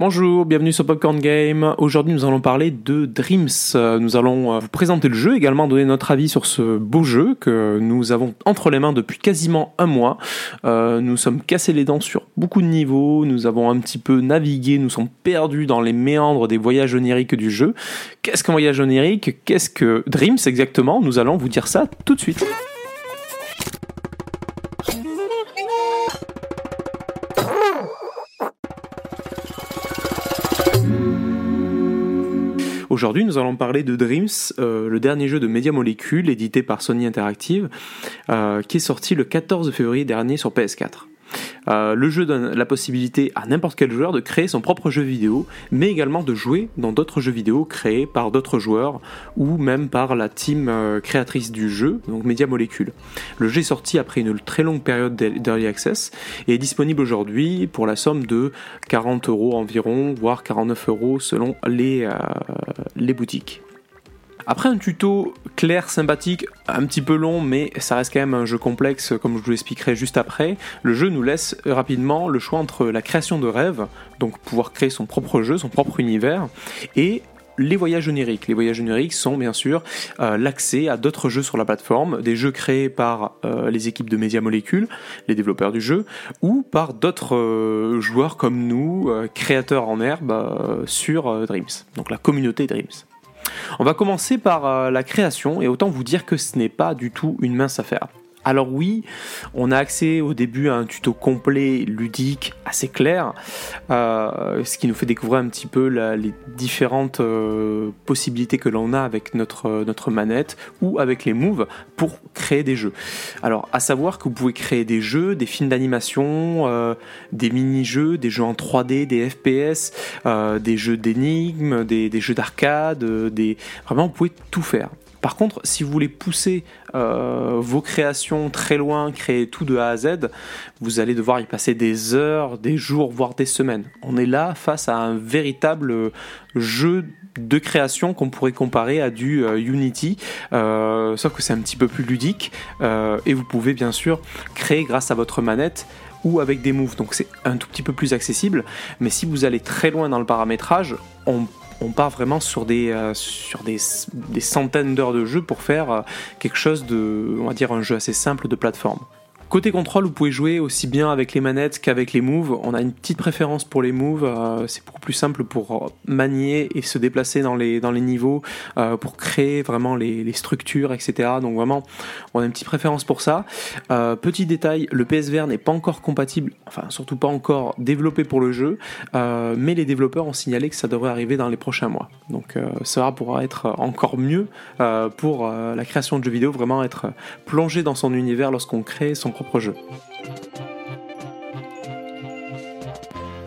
Bonjour, bienvenue sur Popcorn Game. Aujourd'hui, nous allons parler de Dreams. Nous allons euh, vous présenter le jeu, également donner notre avis sur ce beau jeu que nous avons entre les mains depuis quasiment un mois. Euh, nous sommes cassés les dents sur beaucoup de niveaux, nous avons un petit peu navigué, nous sommes perdus dans les méandres des voyages oniriques du jeu. Qu'est-ce qu'un voyage onirique? Qu'est-ce que Dreams exactement? Nous allons vous dire ça tout de suite. Aujourd'hui, nous allons parler de Dreams, euh, le dernier jeu de Media Molecule édité par Sony Interactive, euh, qui est sorti le 14 février dernier sur PS4. Euh, le jeu donne la possibilité à n'importe quel joueur de créer son propre jeu vidéo, mais également de jouer dans d'autres jeux vidéo créés par d'autres joueurs ou même par la team euh, créatrice du jeu, donc Media Molecule. Le jeu est sorti après une très longue période d'early access et est disponible aujourd'hui pour la somme de 40 euros environ, voire 49 euros selon les, euh, les boutiques. Après un tuto clair, sympathique, un petit peu long, mais ça reste quand même un jeu complexe, comme je vous l'expliquerai juste après, le jeu nous laisse rapidement le choix entre la création de rêves, donc pouvoir créer son propre jeu, son propre univers, et les voyages oniriques. Les voyages oniriques sont bien sûr euh, l'accès à d'autres jeux sur la plateforme, des jeux créés par euh, les équipes de Media Molecule, les développeurs du jeu, ou par d'autres euh, joueurs comme nous, créateurs en herbe sur Dreams, donc la communauté Dreams. On va commencer par euh, la création et autant vous dire que ce n'est pas du tout une mince affaire. Alors oui, on a accès au début à un tuto complet, ludique, assez clair, euh, ce qui nous fait découvrir un petit peu les différentes euh, possibilités que l'on a avec notre, notre manette ou avec les moves pour créer des jeux. Alors à savoir que vous pouvez créer des jeux, des films d'animation, euh, des mini-jeux, des jeux en 3D, des FPS, euh, des jeux d'énigmes, des, jeux d'arcade, euh, des... vraiment vous pouvez tout faire. Par contre, si vous voulez pousser euh, vos créations très loin, créer tout de A à Z, vous allez devoir y passer des heures, des jours, voire des semaines. On est là face à un véritable jeu de création qu'on pourrait comparer à du euh, Unity, euh, sauf que c'est un petit peu plus ludique euh, et vous pouvez bien sûr créer grâce à votre manette ou avec des moves, donc c'est un tout petit peu plus accessible. Mais si vous allez très loin dans le paramétrage, on on part vraiment sur des, euh, des centaines d'heures de jeu pour faire euh, quelque chose de, on va dire, un jeu assez simple de plateforme. Côté contrôle, vous pouvez jouer aussi bien avec les manettes qu'avec les moves. On a une petite préférence pour les moves. euh, c'est beaucoup plus simple pour manier et se déplacer dans les, niveaux, euh, pour créer vraiment les, structures, etc. Donc vraiment, on a une petite préférence pour ça. Euh, petit détail, le PSVR n'est pas encore compatible, enfin surtout pas encore développé pour le jeu, euh, mais les développeurs ont signalé que ça devrait arriver dans les prochains mois. Donc euh, ça pourra être encore mieux euh, pour euh, la création de jeux vidéo, vraiment être plongé dans son univers lorsqu'on crée son propre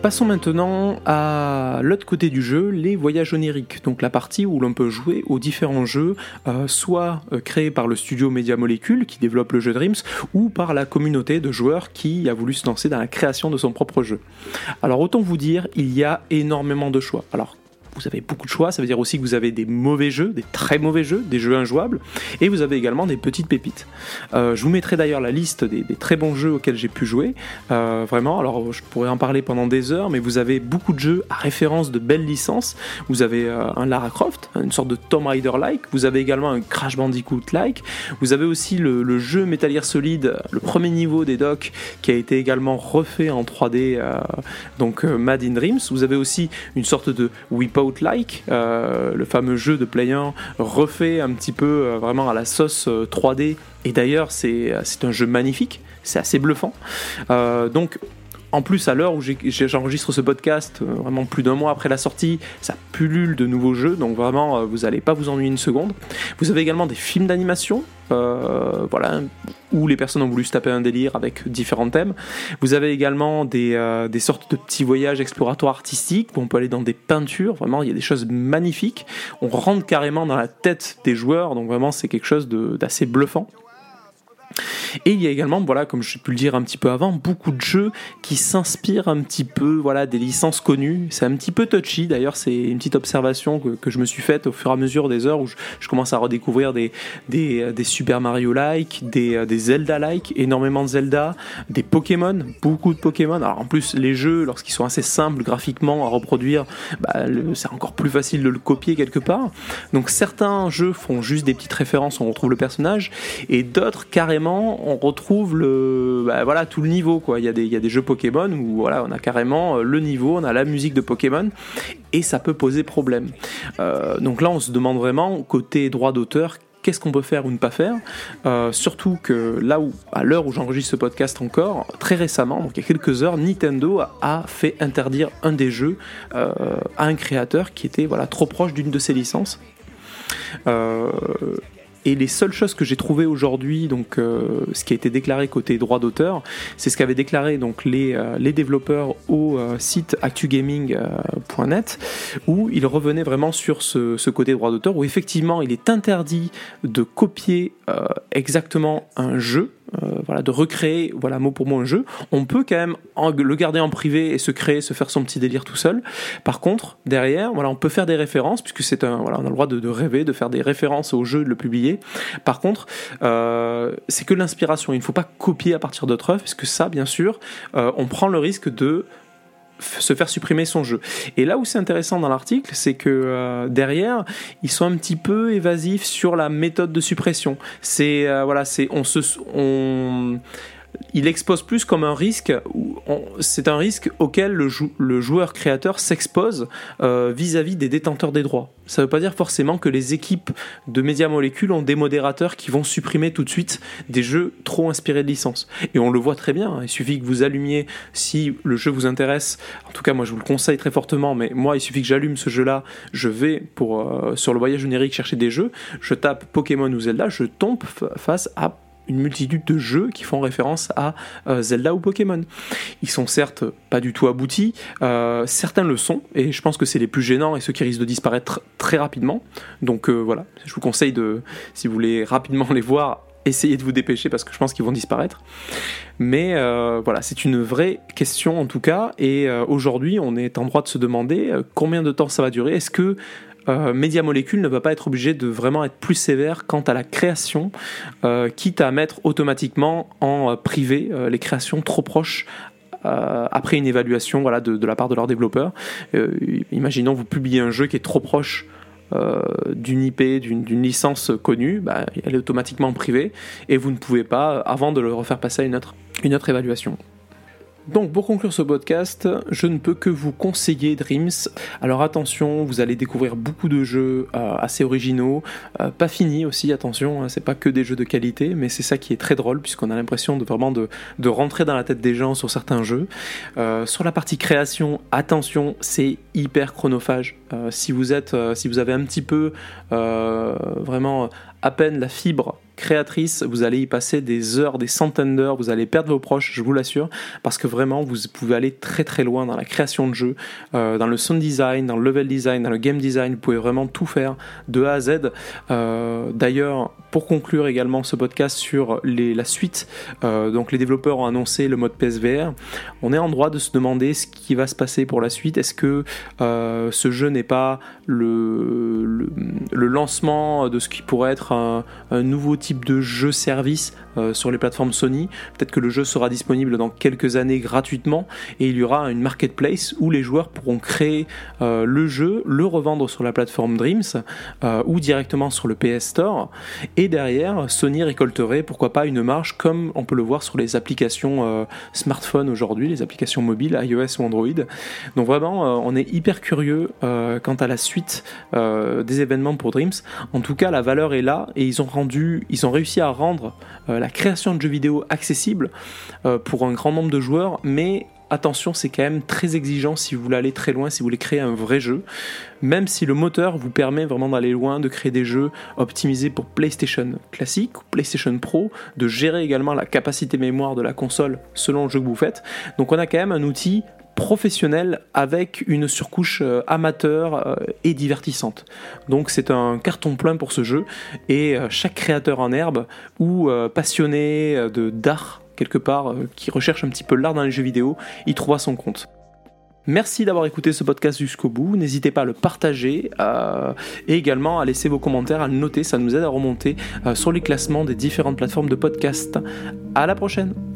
Passons maintenant à l'autre côté du jeu, les voyages oniriques, donc la partie où l'on peut jouer aux différents jeux, euh, soit euh, créés par le studio Media Molecule qui développe le jeu Dreams, ou par la communauté de joueurs qui a voulu se lancer dans la création de son propre jeu. Alors autant vous dire, il y a énormément de choix. Alors vous avez beaucoup de choix, ça veut dire aussi que vous avez des mauvais jeux, des très mauvais jeux, des jeux injouables, et vous avez également des petites pépites. Euh, je vous mettrai d'ailleurs la liste des, très bons jeux auxquels j'ai pu jouer, euh, vraiment, alors je pourrais en parler pendant des heures, mais vous avez beaucoup de jeux à référence de belles licences, vous avez euh, un Lara Croft, une sorte de Tomb Raider-like, vous avez également un Crash Bandicoot-like, vous avez aussi le, jeu Metal Gear Solid, le premier niveau des docks, qui a été également refait en 3D, euh, donc Mad in Dreams, vous avez aussi une sorte de Wipeout like euh, le fameux jeu de Play 1 refait un petit peu euh, vraiment à la sauce euh, 3D. Et d'ailleurs, c'est un jeu magnifique, c'est assez bluffant. Euh, donc, en plus, à l'heure où j'enregistre ce podcast, euh, vraiment plus d'un mois après la sortie, ça de nouveaux jeux, donc vraiment, euh, vous n'allez pas vous ennuyer une seconde. Vous avez également des films d'animation, euh, voilà, où les personnes ont voulu se taper un délire avec différents thèmes. Vous avez également des, euh, des sortes de petits voyages exploratoires artistiques où on peut aller dans des peintures. Vraiment, il y a des choses magnifiques. On rentre carrément dans la tête des joueurs, donc vraiment, c'est quelque chose d'assez bluffant. Et il y a également, voilà, comme je pu le dire un petit peu avant, beaucoup de jeux qui s'inspirent un petit peu, voilà, des licences connues. C'est un petit peu touchy. D'ailleurs, c'est une petite observation que, je me suis faite au fur et à mesure des heures où je, commence à redécouvrir des, des, Super Mario-like, des, des Zelda-like, énormément de Zelda, des Pokémon, beaucoup de Pokémon. Alors en plus, les jeux, lorsqu'ils sont assez simples graphiquement à reproduire, bah, c'est encore plus facile de le copier quelque part. Donc certains jeux font juste des petites références, on retrouve le personnage, et d'autres carrément on retrouve le, bah, voilà, tout le niveau. Quoi. Il, y a des, il y des jeux Pokémon où voilà, on a carrément euh, le niveau, on a la musique de Pokémon, et ça peut poser problème. Euh, donc là, on se demande vraiment, côté droit d'auteur, qu'est-ce qu'on peut faire ou ne pas faire. Euh, surtout que là où, à l'heure où j'enregistre ce podcast encore, très récemment, donc il y a quelques heures, Nintendo a fait interdire un des jeux à un créateur qui était voilà, trop proche d'une de ses licences. Et les seules choses que j'ai trouvées aujourd'hui, donc euh, ce qui a été déclaré côté droit d'auteur, c'est ce qu'avaient déclaré donc les, euh, les développeurs au euh, site actugaming.net, où ils revenaient vraiment sur ce, ce côté droit d'auteur, où effectivement il est interdit de copier exactement un jeu euh, voilà, de recréer, voilà, mot pour mot un jeu. On peut quand même le garder en privé et se créer, se faire son petit délire tout seul. Par contre, derrière, voilà, on peut faire des références puisque c'est un, voilà, on a le droit de, rêver, de faire des références au jeu, de le publier. Par contre, euh, c'est que l'inspiration. Il ne faut pas copier à partir d'autres œuvres puisque ça, bien sûr, euh, on prend le risque de se faire supprimer son jeu. Et là où c'est intéressant dans l'article, c'est que euh, derrière, ils sont un petit peu évasifs sur la méthode de suppression. C'est voilà, c'est on se on il expose plus comme un risque, c'est un risque auquel le, joueur créateur s'expose euh, vis-à-vis des détenteurs des droits. Ça ne veut pas dire forcément que les équipes de Media Molecule ont des modérateurs qui vont supprimer tout de suite des jeux trop inspirés de licence. Et on le voit très bien, il suffit que vous allumiez, si le jeu vous intéresse, en tout cas moi je vous le conseille très fortement, mais moi il suffit que j'allume ce jeu-là, je vais euh, sur le voyage générique chercher des jeux, je tape Pokémon ou Zelda, je tombe face à une multitude de jeux qui font référence à euh, Zelda ou Pokémon. Ils sont certes pas du tout aboutis, euh, certains le sont, et je pense que c'est les plus gênants et ceux qui risquent de disparaître très rapidement. Donc euh, voilà, je vous conseille de, si vous voulez rapidement les voir, essayez de vous dépêcher parce que je pense qu'ils vont disparaître. Mais voilà, c'est une vraie question en tout cas. Et aujourd'hui, on est en droit de se demander combien de temps ça va durer? Est-ce que euh, Molecule ne va pas être obligé de vraiment être plus sévère quant à la création, euh, quitte à mettre automatiquement en euh, privé les créations trop proches après une évaluation de, la part de leurs développeurs. imaginons vous publiez un jeu qui est trop proche d'une IP, d'une licence connue, bah, elle est automatiquement privée et vous ne pouvez pas, avant de le refaire passer à une autre évaluation. Donc pour conclure ce podcast, je ne peux que vous conseiller Dreams. Alors attention, vous allez découvrir beaucoup de jeux euh, assez originaux, euh, pas finis aussi, attention, hein, c'est pas que des jeux de qualité, mais c'est ça qui est très drôle puisqu'on a l'impression de vraiment de, rentrer dans la tête des gens sur certains jeux. Euh, sur la partie création, attention, c'est hyper chronophage. si vous êtes, si vous avez un petit peu vraiment à peine la fibre créatrice, vous allez y passer des heures, des centaines d'heures, vous allez perdre vos proches, je vous l'assure, parce que vraiment vous pouvez aller très très loin dans la création de jeux, euh, dans le sound design, dans le level design, dans le game design, vous pouvez vraiment tout faire de A à Z. Euh, d'ailleurs, pour conclure également ce podcast sur la suite, euh, donc les développeurs ont annoncé le mode PSVR, on est en droit de se demander ce qui va se passer pour la suite. Est-ce que ce jeu n'est pas le, lancement de ce qui pourrait être un nouveau type de jeu service euh, sur les plateformes Sony. Peut-être que le jeu sera disponible dans quelques années gratuitement et il y aura une marketplace où les joueurs pourront créer euh, le jeu, le revendre sur la plateforme Dreams euh, ou directement sur le PS Store. Et derrière, Sony récolterait pourquoi pas une marge comme on peut le voir sur les applications smartphone aujourd'hui, les applications mobiles iOS ou Android. Donc vraiment, on est hyper curieux quant à la suite des événements pour Dreams. En tout cas, la valeur est là et ils ont rendu, ils ont réussi à rendre la création de jeux vidéo accessible euh, pour un grand nombre de joueurs, mais attention, c'est quand même très exigeant si vous voulez aller très loin, si vous voulez créer un vrai jeu. Même si le moteur vous permet vraiment d'aller loin, de créer des jeux optimisés pour PlayStation classique ou PlayStation Pro, de gérer également la capacité mémoire de la console selon le jeu que vous faites. Donc on a quand même un outil professionnel avec une surcouche euh, amateur euh, et divertissante. Donc c'est un carton plein pour ce jeu et euh, chaque créateur en herbe ou passionné de d'art quelque part qui recherche un petit peu l'art dans les jeux vidéo, y trouvera son compte. Merci d'avoir écouté ce podcast jusqu'au bout. N'hésitez pas à le partager et également à laisser vos commentaires, à le noter. Ça nous aide à remonter sur les classements des différentes plateformes de podcast. À la prochaine!